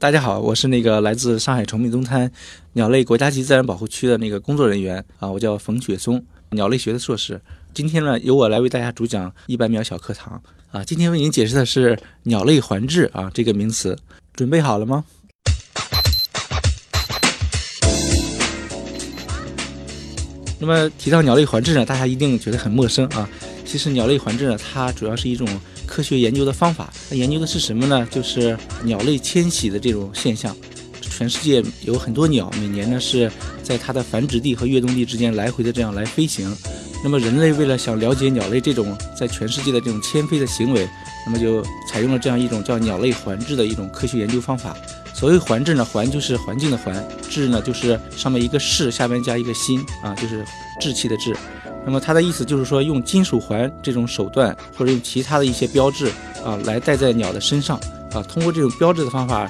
大家好，我是那个来自上海崇明东滩鸟类国家级自然保护区的那个工作人员啊，我叫冯雪松，鸟类学的硕士。今天呢，由我来为大家主讲一百秒小课堂啊。今天为您解释的是鸟类环志啊这个名词，准备好了吗？那么提到鸟类环志呢，大家一定觉得很陌生啊。其实鸟类环志呢，它主要是一种科学研究的方法。它研究的是什么呢？就是鸟类迁徙的这种现象。全世界有很多鸟，每年呢是在它的繁殖地和越冬地之间来回的这样来飞行。那么人类为了想了解鸟类这种在全世界的这种迁飞的行为，那么就采用了这样一种叫鸟类环志的一种科学研究方法。所谓环志呢，环就是环境的环，志呢就是上面一个士，下面加一个心啊，就是志气的志。那么它的意思就是说，用金属环这种手段，或者用其他的一些标志啊，来戴在鸟的身上啊，通过这种标志的方法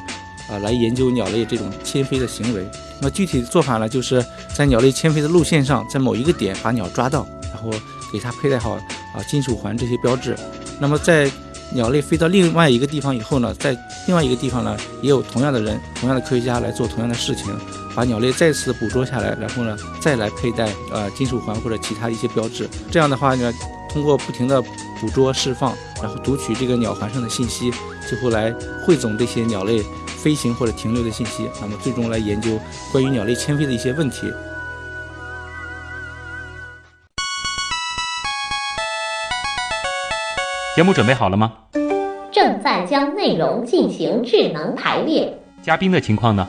啊，来研究鸟类这种迁飞的行为。那么具体的做法呢，就是在鸟类迁飞的路线上，在某一个点把鸟抓到。然后给它佩戴好啊金属环这些标志，那么在鸟类飞到另外一个地方以后呢，在另外一个地方呢，也有同样的人、同样的科学家来做同样的事情，把鸟类再次捕捉下来，然后呢再来佩戴呃金属环或者其他一些标志。这样的话呢，通过不停的捕捉、释放，然后读取这个鸟环上的信息，最后来汇总这些鸟类飞行或者停留的信息，那么最终来研究关于鸟类迁飞的一些问题。节目准备好了吗？正在将内容进行智能排列。嘉宾的情况呢？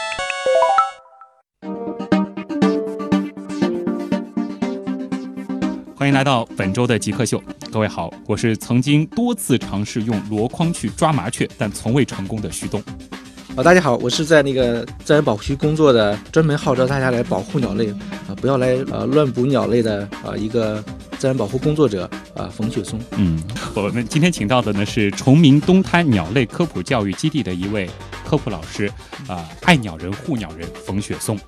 欢迎来到本周的极客秀。各位好，我是曾经多次尝试用箩筐去抓麻雀，但从未成功的徐东。啊，大家好，我是在那个自然保护区工作的，专门号召大家来保护鸟类啊，不要来呃乱捕鸟类的啊一个。自然保护工作者啊，冯雪松。嗯，我们今天请到的呢是崇明东滩鸟类科普教育基地的一位科普老师啊，爱鸟人、护鸟人冯雪松。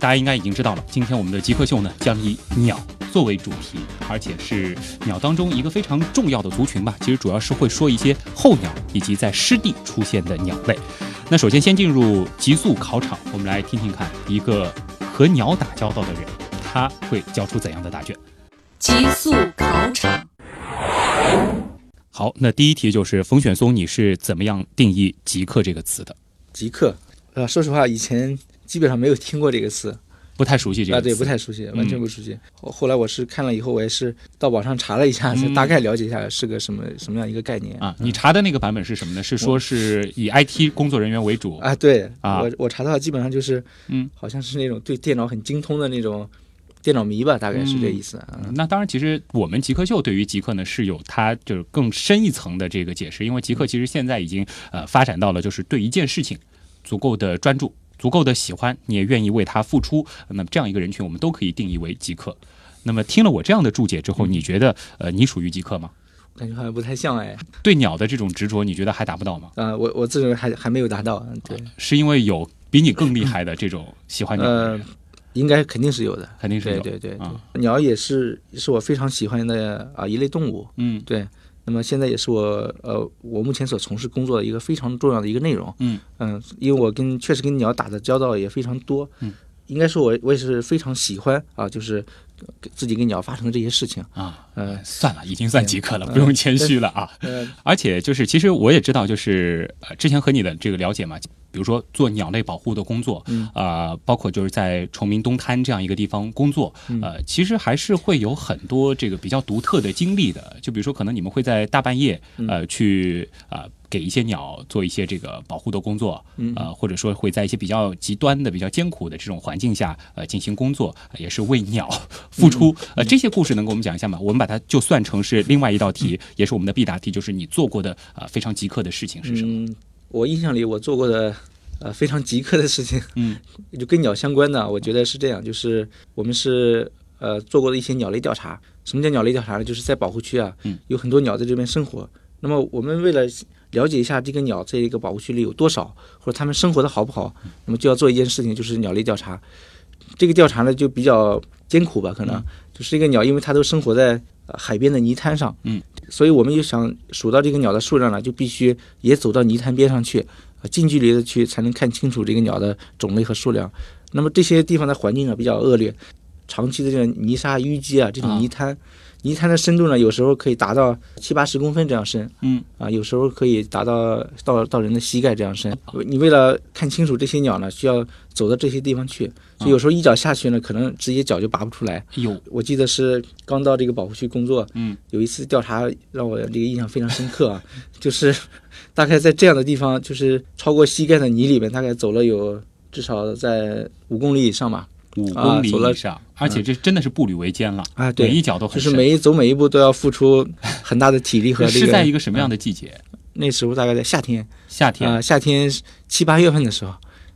大家应该已经知道了，今天我们的极客秀呢将以鸟作为主题，而且是鸟当中一个非常重要的族群吧。其实主要是会说一些候鸟以及在湿地出现的鸟类。那首先先进入极速考场，我们来听听看一个和鸟打交道的人，他会交出怎样的答卷。极速考场，好，那第一题就是冯选松，你是怎么样定义“极客”这个词的？极客，呃，说实话，以前基本上没有听过这个词，不太熟悉这个啊，对，不太熟悉，完全不熟悉。后来我是看了以后，我也是到网上查了一下，才大概了解一下是个什么什么样一个概念啊。你查的那个版本是什么呢？是说是以 IT 工作人员为主啊？对啊，我我查到基本上就是，嗯，好像是那种对电脑很精通的那种。电脑迷吧，大概是这意思啊。那当然，其实我们极客秀对于极客呢是有它就是更深一层的这个解释，因为极客其实现在已经呃发展到了就是对一件事情足够的专注、足够的喜欢，你也愿意为他付出，那么这样一个人群，我们都可以定义为极客。那么听了我这样的注解之后，你觉得呃你属于极客吗？感觉好像不太像哎。对鸟的这种执着，你觉得还达不到吗？啊，我我自认为还还没有达到。对，是因为有比你更厉害的这种喜欢鸟的人。应该肯定是有的，肯定是有。对对对，鸟也是是我非常喜欢的啊一类动物。嗯，对。那么现在也是我呃我目前所从事工作的一个非常重要的一个内容。嗯嗯，因为我跟确实跟鸟打的交道也非常多。嗯，应该说我我也是非常喜欢啊，就是自己跟鸟发生的这些事情啊。呃，算了，已经算极客了，不用谦虚了啊。而且就是其实我也知道，就是之前和你的这个了解嘛。比如说做鸟类保护的工作，啊，包括就是在崇明东滩这样一个地方工作，呃，其实还是会有很多这个比较独特的经历的。就比如说，可能你们会在大半夜，呃，去啊给一些鸟做一些这个保护的工作，呃，或者说会在一些比较极端的、比较艰苦的这种环境下，呃，进行工作，也是为鸟付出。呃，这些故事能给我们讲一下吗？我们把它就算成是另外一道题，也是我们的必答题，就是你做过的呃非常极客的事情是什么？我印象里，我做过的呃非常极客的事情，嗯，就跟鸟相关的，我觉得是这样，就是我们是呃做过的一些鸟类调查。什么叫鸟类调查呢？就是在保护区啊，嗯，有很多鸟在这边生活。那么我们为了了解一下这个鸟在一个保护区里有多少，或者它们生活的好不好，那么就要做一件事情，就是鸟类调查。这个调查呢就比较艰苦吧，可能就是一个鸟，因为它都生活在海边的泥滩上，嗯，所以我们就想数到这个鸟的数量呢，就必须也走到泥滩边上去，啊，近距离的去才能看清楚这个鸟的种类和数量。那么这些地方的环境啊比较恶劣，长期的这个泥沙淤积啊，这种泥滩。泥潭的深度呢，有时候可以达到七八十公分这样深，嗯啊，有时候可以达到到到人的膝盖这样深。你为了看清楚这些鸟呢，需要走到这些地方去，就有时候一脚下去呢，可能直接脚就拔不出来。有，我记得是刚到这个保护区工作，嗯，有一次调查让我这个印象非常深刻啊，就是大概在这样的地方，就是超过膝盖的泥里面，大概走了有至少在五公里以上吧。五公里以上，而且这真的是步履维艰了啊！对，每一脚都很就是每一走每一步都要付出很大的体力和这个。是在一个什么样的季节？那时候大概在夏天，夏天啊，夏天七八月份的时候，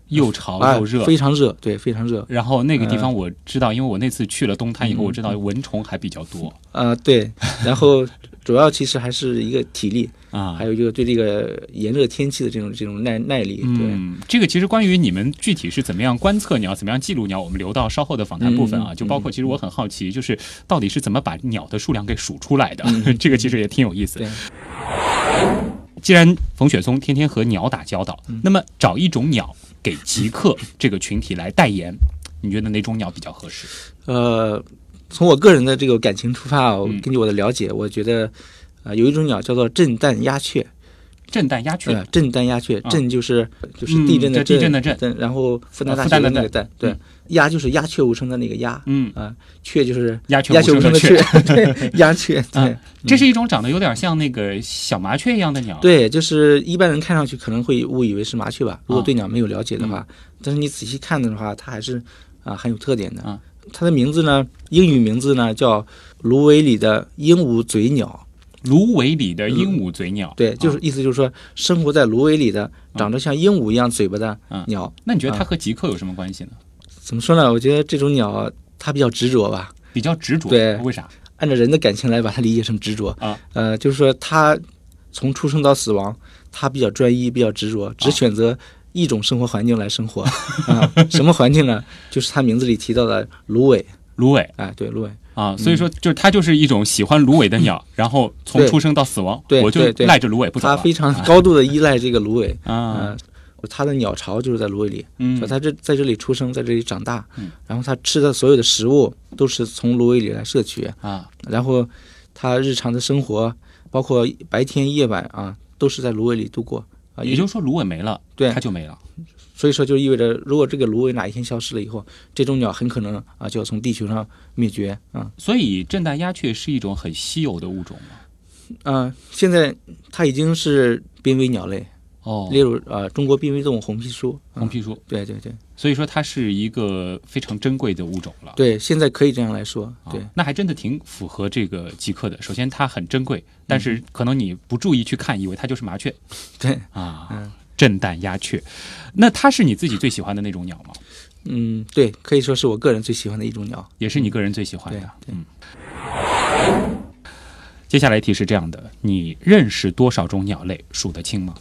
又潮又热，非常热，对，非常热。然后那个地方我知道，因为我那次去了东滩以后，我知道蚊虫还比较多。啊，对，然后主要其实还是一个体力。啊，还有就是对这个炎热天气的这种这种耐耐力。嗯，这个其实关于你们具体是怎么样观测鸟、怎么样记录鸟，我们留到稍后的访谈部分啊。就包括其实我很好奇，就是到底是怎么把鸟的数量给数出来的？这个其实也挺有意思。既然冯雪松天天和鸟打交道，那么找一种鸟给极客这个群体来代言，你觉得哪种鸟比较合适？呃，从我个人的这个感情出发啊，根据我的了解，我觉得。啊，有一种鸟叫做震旦鸦雀，震旦鸦雀，震旦鸦雀，震就是就是地震的地震的震，然后复旦大学的那个旦，对，鸦就是鸦雀无声的那个鸦，嗯。啊，雀就是鸦雀无声的雀，对，鸦雀，对，这是一种长得有点像那个小麻雀一样的鸟，对，就是一般人看上去可能会误以为是麻雀吧，如果对鸟没有了解的话，但是你仔细看的话，它还是啊很有特点的，啊，它的名字呢，英语名字呢叫芦苇里的鹦鹉嘴鸟。芦苇里的鹦鹉嘴鸟，对，就是意思就是说，生活在芦苇里的、长得像鹦鹉一样嘴巴的鸟。那你觉得它和极客有什么关系呢？怎么说呢？我觉得这种鸟它比较执着吧，比较执着。对，为啥？按照人的感情来把它理解成执着啊。呃，就是说它从出生到死亡，它比较专一，比较执着，只选择一种生活环境来生活。啊，什么环境呢？就是它名字里提到的芦苇。芦苇。哎，对，芦苇。啊，所以说，就是它就是一种喜欢芦苇的鸟，然后从出生到死亡，我就赖着芦苇不走。它非常高度的依赖这个芦苇。啊，它的鸟巢就是在芦苇里，嗯，它这在这里出生，在这里长大，然后它吃的所有的食物都是从芦苇里来摄取。啊，然后它日常的生活，包括白天夜晚啊，都是在芦苇里度过。啊。也就是说，芦苇没了，对，它就没了。所以说，就意味着，如果这个芦苇哪一天消失了以后，这种鸟很可能啊就要从地球上灭绝啊。所以，震旦鸦雀是一种很稀有的物种吗？啊，现在它已经是濒危鸟类哦，列入呃中国濒危动物红皮书。红皮书，对对对。所以说，它是一个非常珍贵的物种了。对，现在可以这样来说。对，那还真的挺符合这个极客的。首先，它很珍贵，但是可能你不注意去看，以为它就是麻雀。对啊，嗯。震旦鸦雀，那它是你自己最喜欢的那种鸟吗？嗯，对，可以说是我个人最喜欢的一种鸟，也是你个人最喜欢的。嗯。接下来一题是这样的：你认识多少种鸟类？数得清吗？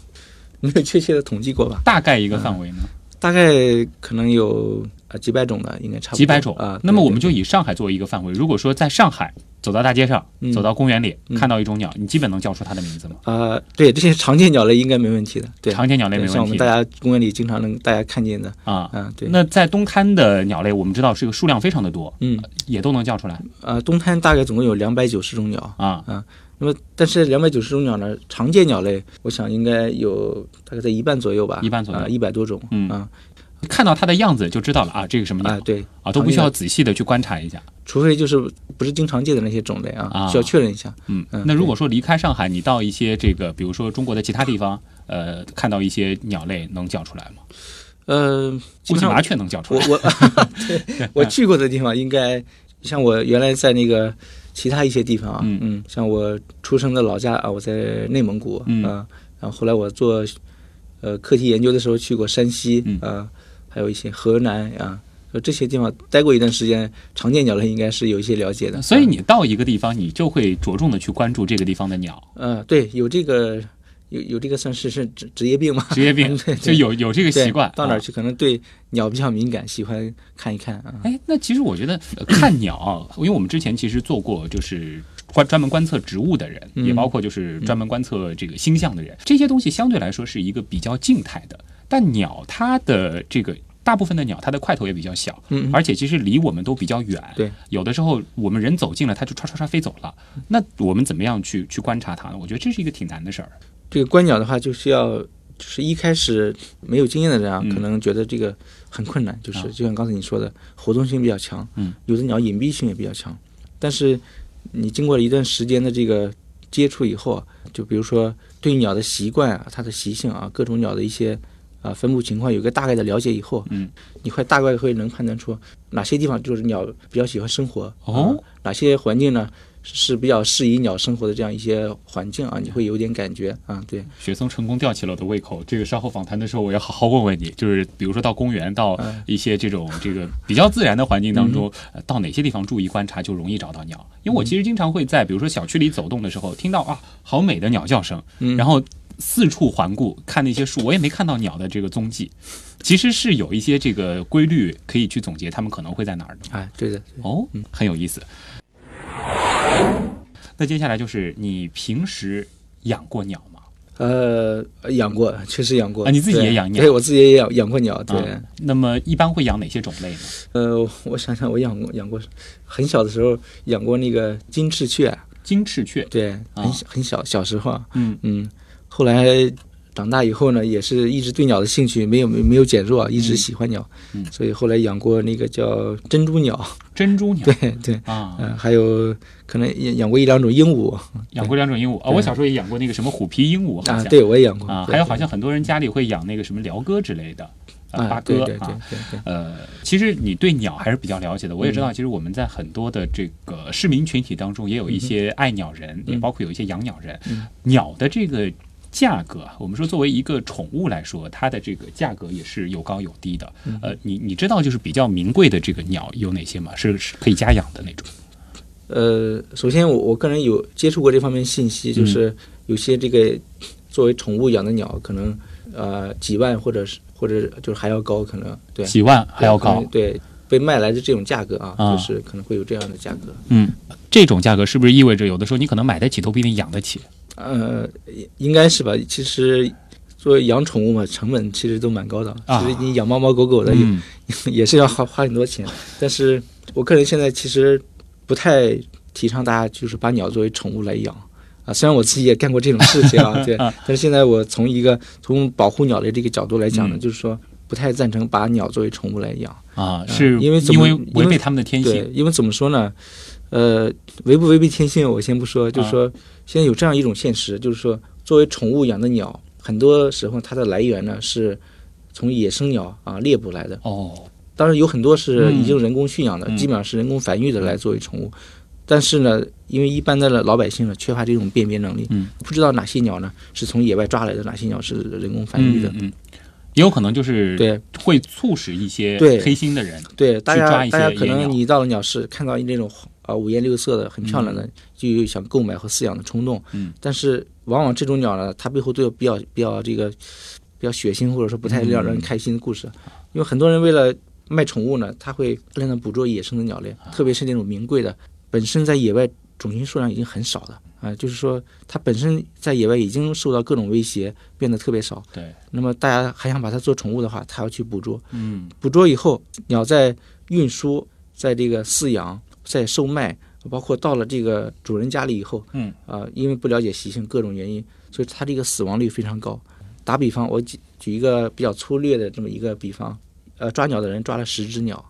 没有确切的统计过吧？大概一个范围呢？大概可能有呃几百种的，应该差不多。几百种啊。那么我们就以上海作为一个范围。如果说在上海走到大街上，走到公园里看到一种鸟，你基本能叫出它的名字吗？呃，对，这些常见鸟类应该没问题的。对，常见鸟类没问题。像我们大家公园里经常能大家看见的啊，嗯，对。那在东滩的鸟类，我们知道是个数量非常的多，嗯，也都能叫出来。呃，东滩大概总共有两百九十种鸟啊啊。那么，但是两百九十种鸟呢，常见鸟类，我想应该有大概在一半左右吧，一半左右，一百多种。嗯啊。看到它的样子就知道了啊，这个什么鸟？对啊，都不需要仔细的去观察一下，除非就是不是经常见的那些种类啊，需要确认一下。嗯，嗯那如果说离开上海，你到一些这个，比如说中国的其他地方，呃，看到一些鸟类，能叫出来吗？呃，估计麻雀能叫出来。我我对 我去过的地方，应该像我原来在那个其他一些地方啊，嗯嗯，像我出生的老家啊，我在内蒙古，嗯，然后后来我做。呃课题研究的时候去过山西嗯啊，还有一些河南啊，呃这些地方待过一段时间，常见鸟类应该是有一些了解的。所以你到一个地方，你就会着重的去关注这个地方的鸟。呃，对，有这个有有这个算是是职职业病吗？职业病 就有有这个习惯，啊到哪儿去可能对鸟比较敏感，喜欢看一看啊。哎，那其实我觉得呃看鸟啊，因为我们之前其实做过，就是观专门观测植物的人，嗯也包括就是专门观测这个星象的人，这些东西相对来说是一个比较静态的。但鸟它的这个大部分的鸟，它的块头也比较小，嗯而且其实离我们都比较远。对，有的时候我们人走近了，它就唰唰唰飞走了。那我们怎么样去去观察它呢？我觉得这是一个挺难的事儿。这个观鸟的话，就是要就是一开始没有经验的人啊，嗯可能觉得这个很困难，就是啊就像刚才你说的，活动性比较强，嗯，有的鸟隐蔽性也比较强。但是你经过了一段时间的这个接触以后啊，就比如说对鸟的习惯啊、它的习性啊、各种鸟的一些啊分布情况有个大概的了解以后，嗯，你会大概会能判断出哪些地方就是鸟比较喜欢生活，哦啊哪些环境呢是比较适宜鸟生活的这样一些环境啊，你会有点感觉啊，对。雪松成功吊起了我的胃口。这个稍后访谈的时候，我要好好问问你，就是比如说到公园，到嗯一些这种这个比较自然的环境当中，呃到哪些地方注意观察就容易找到鸟？因为我其实经常会在比如说小区里走动的时候，听到啊好美的鸟叫声，嗯然后四处环顾看那些树，我也没看到鸟的这个踪迹。其实是有一些这个规律可以去总结，它们可能会在哪儿的。哎，对的，哦，嗯，很有意思。那接下来就是你平时养过鸟吗？呃，养过，确实养过啊你自己也养鸟对我自己也养养过鸟，对，啊那么一般会养哪些种类呢？呃，我想想，我养过养过，很小的时候养过那个金翅雀，金翅雀，对，啊很小很小小时候啊，嗯嗯，后来长大以后呢，也是一直对鸟的兴趣没有没没有减弱，一直喜欢鸟，嗯。所以后来养过那个叫珍珠鸟，珍珠鸟。对对，啊，嗯、还有可能养养过一两种鹦鹉。养过两种鹦鹉。啊。对我小时候也养过那个什么虎皮鹦鹉，好啊，像。对我也养过啊，还有好像很多人家里会养那个什么鹩哥之类的，呃八啊，对对对哥啊。呃，其实你对鸟还是比较了解的。我也知道，其实我们在很多的这个市民群体当中，也有一些爱鸟人，也包括有一些养鸟人。嗯。鸟的这个价格啊，我们说作为一个宠物来说，它的这个价格也是有高有低的。嗯呃，你你知道就是比较名贵的这个鸟有哪些吗？是是可以家养的那种。呃，首先我我个人有接触过这方面信息，嗯就是有些这个作为宠物养的鸟，可能呃几万或者是或者就是还要高，可能对几万还要高。对被卖来的这种价格啊，啊就是可能会有这样的价格。嗯，这种价格是不是意味着有的时候你可能买得起都不一定养得起？呃，应该是吧？其实作为养宠物嘛，成本其实都蛮高的。啊其实你养猫猫狗狗的也、嗯 也是要花花很多钱，但是我个人现在其实不太提倡大家就是把鸟作为宠物来养。啊，虽然我自己也干过这种事情啊，对，啊但是现在我从一个从保护鸟类这个角度来讲呢，嗯就是说不太赞成把鸟作为宠物来养。啊，是因为怎因为么因为违背他们的天对性，因为怎么说呢？呃，违不违背天性，我先不说，就是啊说现在有这样一种现实，就是说作为宠物养的鸟，很多时候它的来源呢是从野生鸟啊猎捕来的。哦，当然有很多是嗯已经人工驯养的，嗯。基本上是人工繁育的来作为宠物。但是呢，因为一般的老百姓呢缺乏这种辨别能力，嗯。不知道哪些鸟呢是从野外抓来的，哪些鸟是人工繁育的。也有可能就是对。会促使一些对。黑心的人对，大家去抓一大家可能你到了鸟市看到那种啊五颜六色的很漂亮的，就有想购买和饲养的冲动。嗯，但是往往这种鸟呢，它背后都有比较比较这个比较血腥或者说不太让人开心的故事。因为很多人为了卖宠物呢，他会大量的捕捉野生的鸟类，特别是那种名贵的，本身在野外种群数量已经很少的啊，就是说它本身在野外已经受到各种威胁，变得特别少。对，那么大家还想把它做宠物的话，他要去捕捉。嗯捕捉以后，鸟在运输、在这个饲养、在售卖，包括到了这个主人家里以后，嗯啊、因为不了解习性，各种原因，所以它这个死亡率非常高。打比方，我举举一个比较粗略的这么一个比方，呃，抓鸟的人抓了十只鸟，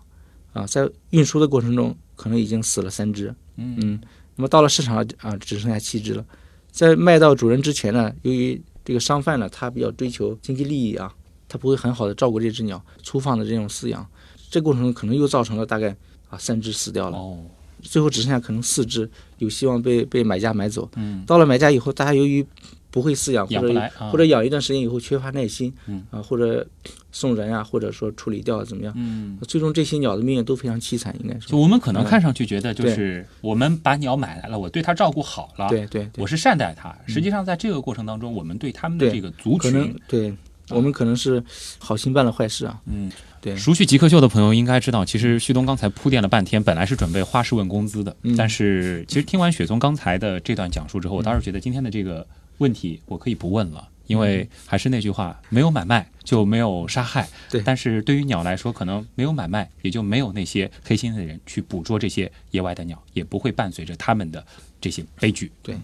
啊，在运输的过程中可能已经死了三只，嗯嗯，那么到了市场啊，只剩下七只了。在卖到主人之前呢，由于这个商贩呢，他比较追求经济利益啊，他不会很好的照顾这只鸟，粗放的这种饲养，这过程中可能又造成了大概啊三只死掉了，哦最后只剩下可能四只有希望被被买家买走。嗯到了买家以后，大家由于不会饲养，或者或者养一段时间以后缺乏耐心，啊，或者送人啊，或者说处理掉怎么样？嗯，最终这些鸟的命运都非常凄惨，应该是。就我们可能看上去觉得，就是我们把鸟买来了，我对它照顾好了，对对，我是善待它。实际上，在这个过程当中，我们对他们的这个族群，对我们可能是好心办了坏事啊。嗯。对，熟悉极客秀的朋友应该知道，其实旭东刚才铺垫了半天，本来是准备花式问工资的，但是其实听完雪松刚才的这段讲述之后，我倒是觉得今天的这个问题我可以不问了，因为还是那句话，没有买卖就没有杀害。对，但是对于鸟来说，可能没有买卖，也就没有那些黑心的人去捕捉这些野外的鸟，也不会伴随着他们的这些悲剧。对。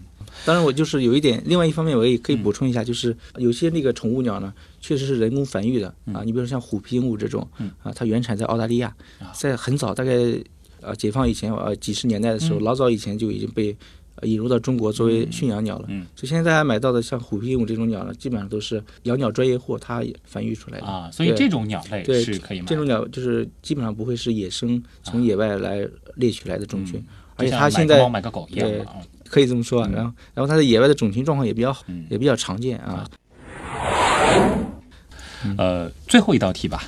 当然，我就是有一点，另外一方面我也可以补充一下，就是有些那个宠物鸟呢，确实是人工繁育的啊。你比如说像虎皮鹦鹉这种，啊，它原产在澳大利亚，在很早，大概呃解放以前，呃几十年代的时候，老早以前就已经被引入到中国作为驯养鸟了。所以现在大家买到的像虎皮鹦鹉这种鸟呢，基本上都是养鸟专业户它繁育出来的啊。所以这种鸟类是可以买。这种鸟就是基本上不会是野生从野外来猎取来的种群，而且它现在买个狗一样可以这么说，然后，然后它的野外的种群状况也比较好，也比较常见啊。呃，最后一道题吧。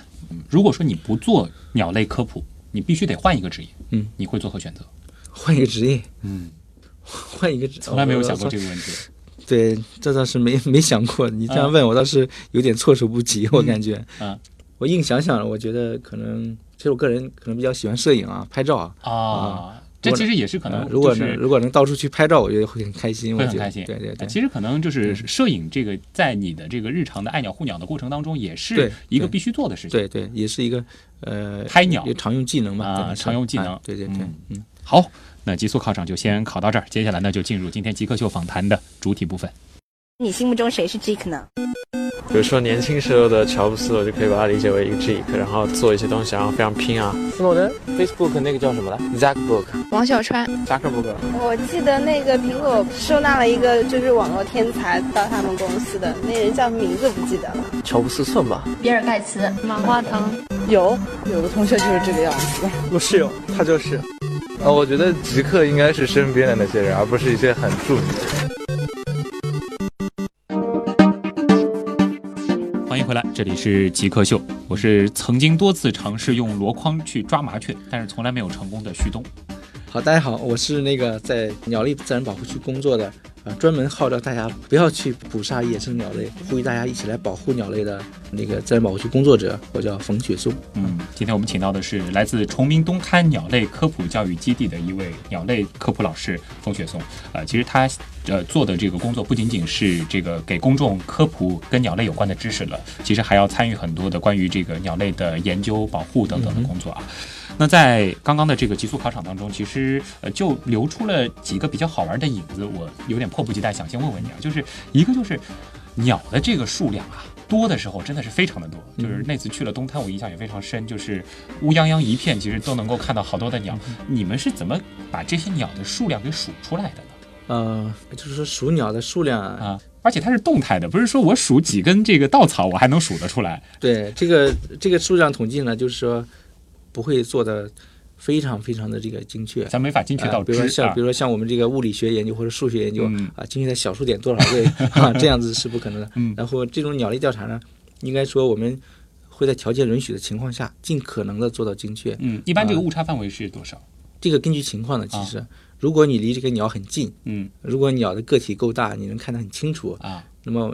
如果说你不做鸟类科普，你必须得换一个职业，嗯，你会做何选择？换一个职业，嗯，换一个，从来没有想过这个问题。对，这倒是没 没想过。你这样问我，倒是有点措手不及。我感觉，啊，我硬想想，我觉得可能，其实我个人可能比较喜欢摄影啊，拍照啊。啊。这其实也是可能，如果能如果能到处去拍照，我觉得会很开心，会很开心。对对对，其实可能就是摄影这个，在你的这个日常的爱鸟护鸟的过程当中，也是一个必须做的事情。对对，也是一个呃拍鸟常用技能嘛，啊，常用技能。对对对，嗯，好，那极速考场就先考到这儿，接下来呢就进入今天极客秀访谈的主体部分。你心目中谁是 Jake 呢？比如说年轻时候的乔布斯，我就可以把它理解为一个 Geek，然后做一些东西，然后非常拼啊。斯诺登，Facebook 那个叫什么来？Zackbook。王小川，Zackbook。我记得那个苹果收纳了一个就是网络天才到他们公司的那人叫名字不记得了。乔布斯算吧。比尔盖茨，马化腾。有，有的同学就是这个样子。我室友，他就是。啊，我觉得极客应该是身边的那些人，而不是一些很著名的人。回来，这里是极客秀，我是曾经多次尝试用箩筐去抓麻雀，但是从来没有成功的旭东。好，大家好，我是那个在鸟类自然保护区工作的。啊，专门号召大家不要去捕杀野生鸟类，呼吁大家一起来保护鸟类的那个自然保护区工作者，我叫冯雪松。嗯，今天我们请到的是来自崇明东滩鸟类科普教育基地的一位鸟类科普老师冯雪松。呃，其实他呃做的这个工作不仅仅是这个给公众科普跟鸟类有关的知识了，其实还要参与很多的关于这个鸟类的研究、保护等等的工作啊。那在刚刚的这个极速考场当中，其实呃就留出了几个比较好玩的影子，我有点迫不及待想先问问你啊，就是一个就是鸟的这个数量啊，多的时候真的是非常的多，就是那次去了东滩，我印象也非常深，就是乌泱泱一片，其实都能够看到好多的鸟。你们是怎么把这些鸟的数量给数出来的呢？呃，就是说数鸟的数量啊，而且它是动态的，不是说我数几根这个稻草，我还能数得出来。对，这个这个数量统计呢，就是说。不会做的非常非常的这个精确，咱没法精确到比如说像比如说像我们这个物理学研究或者数学研究啊，精确在小数点多少位 啊，这样子是不可能的。然后这种鸟类调查呢，应该说我们会在条件允许的情况下，尽可能的做到精确。嗯，一般这个误差范围是多少？这个根据情况呢，其实如果你离这个鸟很近，嗯，如果鸟的个体够大，你能看得很清楚啊，那么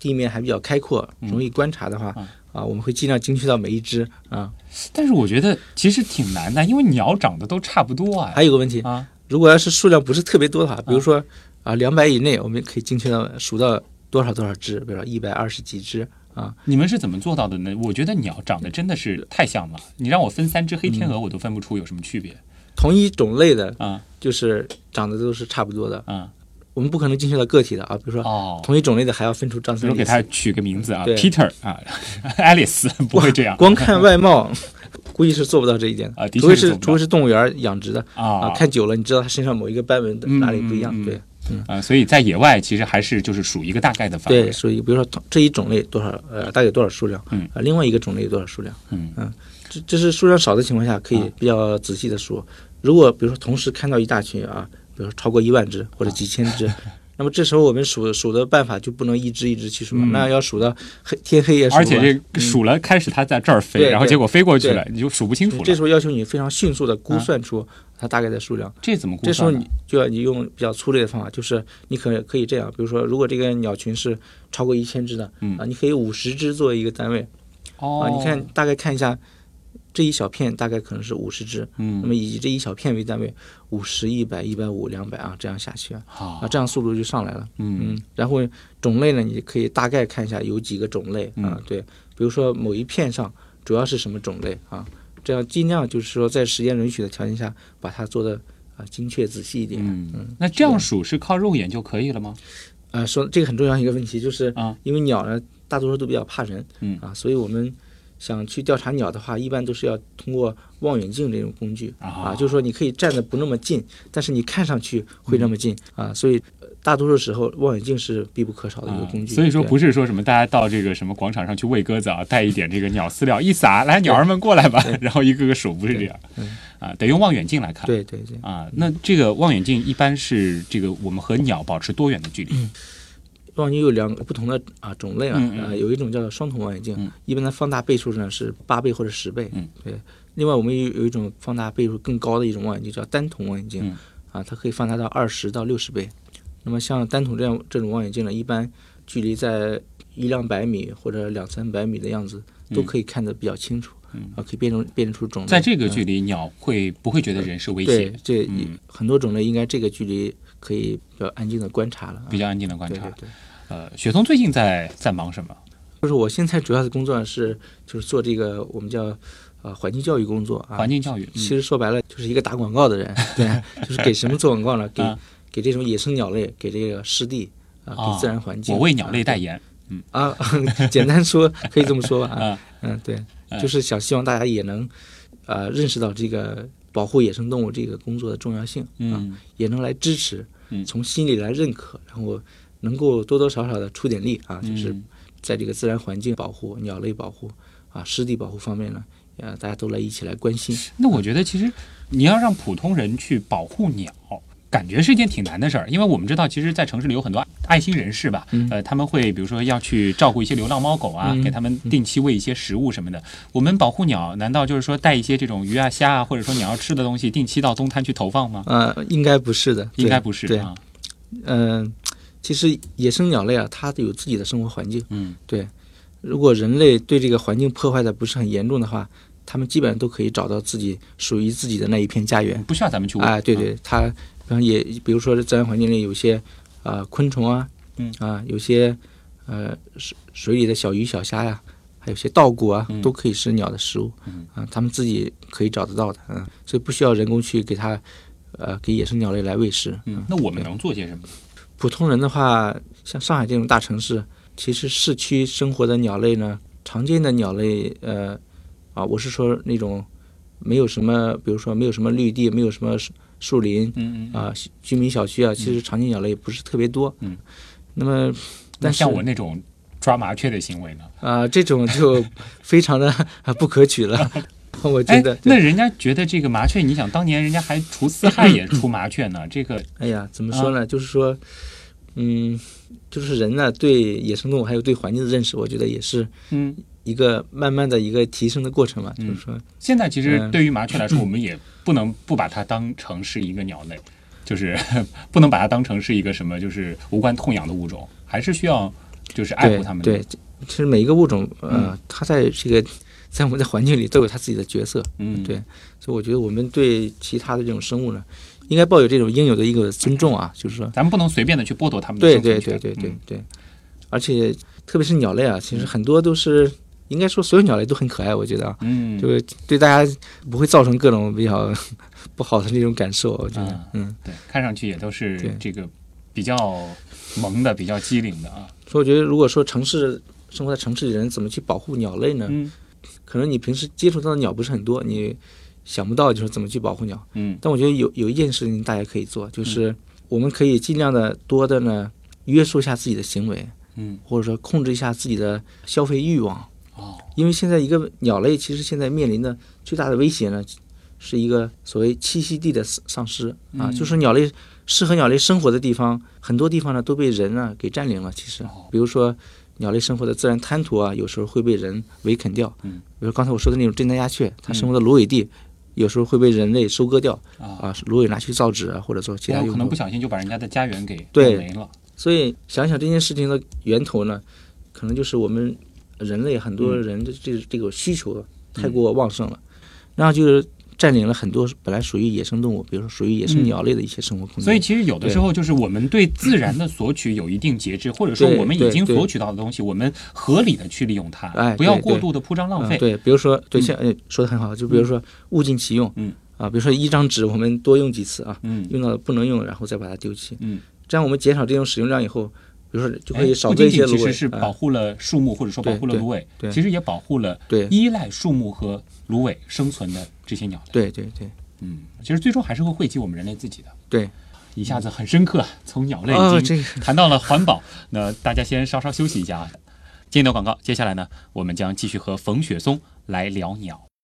地面还比较开阔，容易观察的话。啊，我们会尽量精确到每一只啊，但是我觉得其实挺难的，因为鸟长得都差不多啊。还有个问题啊，如果要是数量不是特别多的话，比如说啊两百以内，我们可以精确到数到多少多少只，比如说一百二十几只啊。你们是怎么做到的呢？我觉得鸟长得真的是太像了，你让我分三只黑天鹅，我都分不出有什么区别。同一种类的啊，就是长得都是差不多的啊。我们不可能精确到个体的啊，比如说同一种类的还要分出张三。比如给它取个名字啊，Peter 啊，Alice 不会这样。光看外貌，估计是做不到这一点啊。除非是除非是动物园养殖的啊，看久了你知道它身上某一个斑纹的哪里不一样。对，啊，所以在野外其实还是就是数一个大概的范围。对，属于比如说这一种类多少呃，大概有多少数量？嗯啊，另外一个种类有多少数量？嗯嗯，这这是数量少的情况下可以比较仔细的数。如果比如说同时看到一大群啊。比如说超过一万只或者几千只，那么这时候我们数数的办法就不能一只一只去数了，那要数到黑天黑也数。而且这数了开始它在这儿飞，然后结果飞过去了，你就数不清楚了。这时候要求你非常迅速的估算出它大概的数量。这怎么估算？这时候你就要你用比较粗略的方法，就是你可可以这样，比如说如果这个鸟群是超过一千只的，啊，你可以五十只作为一个单位。哦。啊，你看大概看一下。这一小片大概可能是五十只，嗯，那么以这一小片为单位，五十、一百、一百五、两百啊，这样下去啊，啊，这样速度就上来了，嗯，然后种类呢，你可以大概看一下有几个种类啊，对，比如说某一片上主要是什么种类啊，这样尽量就是说在时间允许的条件下，把它做的啊精确仔细一点，嗯，那这样数是靠肉眼就可以了吗？啊，说这个很重要一个问题就是啊，因为鸟呢大多数都比较怕人，嗯。啊，所以我们。想去调查鸟的话，一般都是要通过望远镜这种工具。啊，就是说你可以站的不那么近，但是你看上去会那么近。啊，所以大多数时候望远镜是必不可少的一个工具。所以说不是说什么大家到这个什么广场上去喂鸽子啊，带一点这个鸟饲料一撒，来鸟儿们过来吧，然后一个个数不是这样，啊，得用望远镜来看。对对对。啊，那这个望远镜一般是这个我们和鸟保持多远的距离？望远镜有两个不同的啊种类啊，啊有一种叫双筒望远镜，一般的放大倍数呢是八倍或者十倍，对。另外我们有有一种放大倍数更高的一种望远镜叫单筒望远镜，啊，它可以放大到二十到六十倍。那么像单筒这样这种望远镜呢，一般距离在一两百米或者两三百米的样子都可以看得比较清楚，啊，可以辨认辨认出种类。在这个距离，鸟会不会觉得人是威胁？对，这很多种类应该这个距离可以比较安静的观察了，比较安静的观察。对。呃，雪松最近在在忙什么？就是我现在主要的工作是，就是做这个我们叫呃环境教育工作啊。环境教育，其实说白了就是一个打广告的人，对，就是给什么做广告呢？给给这种野生鸟类，给这个湿地啊，给自然环境。我为鸟类代言，嗯啊，简单说可以这么说吧啊，嗯对，就是想希望大家也能呃认识到这个保护野生动物这个工作的重要性啊，也能来支持，从心里来认可，然后。能够多多少少的出点力啊，就是在这个自然环境保护、鸟类保护啊、湿地保护方面呢，呃，大家都来一起来关心。那我觉得其实你要让普通人去保护鸟，感觉是一件挺难的事儿，因为我们知道，其实，在城市里有很多爱心人士吧，呃，他们会比如说要去照顾一些流浪猫狗啊，给他们定期喂一些食物什么的。我们保护鸟，难道就是说带一些这种鱼啊、虾啊，或者说鸟要吃的东西，定期到东滩去投放吗？呃，应该不是的，应该不是对，嗯。其实野生鸟类啊，它有自己的生活环境。嗯，对。如果人类对这个环境破坏的不是很严重的话，它们基本上都可以找到自己属于自己的那一片家园，不需要咱们去。哎，对对，它，也比如说自然环境里有些啊昆虫啊，嗯啊有些呃水水里的小鱼小虾呀，还有些稻谷啊，都可以是鸟的食物。嗯啊，它们自己可以找得到的。嗯，所以不需要人工去给它呃给野生鸟类来喂食。嗯，那我们能做些什么？普通人的话，像上海这种大城市，其实市区生活的鸟类呢，常见的鸟类，呃，啊，我是说那种没有什么，比如说没有什么绿地，没有什么树树林，嗯嗯啊，居民小区啊，其实常见鸟类不是特别多。嗯，那么，但像我那种抓麻雀的行为呢？啊，这种就非常的 不可取了。我觉得，那人家觉得这个麻雀，你想当年人家还除四害也除麻雀呢，这个，哎呀，怎么说呢？就是说，嗯，就是人呢对野生动物还有对环境的认识，我觉得也是，嗯，一个慢慢的一个提升的过程嘛。就是说，现在其实对于麻雀来说，我们也不能不把它当成是一个鸟类，就是不能把它当成是一个什么就是无关痛痒的物种，还是需要就是爱护它们。对，其实每一个物种，呃，它在这个。在我们的环境里都有它自己的角色，嗯，对，所以我觉得我们对其他的这种生物呢，应该抱有这种应有的一个尊重啊，就是说，咱们不能随便的去剥夺它们的对对对对对对，而且特别是鸟类啊，其实很多都是应该说所有鸟类都很可爱，我觉得啊，嗯，就是对大家不会造成各种比较 不好的那种感受，我觉得，嗯，对，看上去也都是这个比较萌的、比较机灵的啊。所以我觉得，如果说城市生活在城市里的人怎么去保护鸟类呢？嗯。可能你平时接触到的鸟不是很多，你想不到就是怎么去保护鸟。嗯，但我觉得有有一件事情大家可以做，就是我们可以尽量的多的呢约束一下自己的行为，嗯，或者说控制一下自己的消费欲望。哦，因为现在一个鸟类其实现在面临的最大的威胁呢，是一个所谓栖息地的丧失。啊，就是鸟类适合鸟类生活的地方，很多地方呢都被人啊给占领了。其实，比如说鸟类生活的自然滩涂啊，有时候会被人围啃掉。嗯，比如刚才我说的那种真丹鸦雀，它生活的芦苇地，有时候会被人类收割掉啊，芦苇拿去造纸啊，或者说其他用途。可能不小心就把人家的家园给对没了。所以想想这件事情的源头呢，可能就是我们人类很多人的这这个需求太过旺盛了，然后就是占领了很多本来属于野生动物，比如说属于野生鸟类的一些生活空间。所以其实有的时候就是我们对自然的索取有一定节制，或者说我们已经索取到的东西，我们合理的去利用它，哎，不要过度的铺张浪费。对，比如说对，像说的很好，就比如说物尽其用，嗯啊，比如说一张纸我们多用几次啊，嗯，用到不能用，然后再把它丢弃，嗯，这样我们减少这种使用量以后。比如说，就可以少割一些芦苇。其实是保护了树木，或者说保护了芦苇。其实也保护了依赖树木和芦苇生存的这些鸟类。对对对，嗯，其实最终还是会惠及我们人类自己的。对，一下子很深刻，从鸟类已经谈到了环保。那大家先稍稍休息一下啊。今天的广告，接下来呢，我们将继续和冯雪松来聊鸟。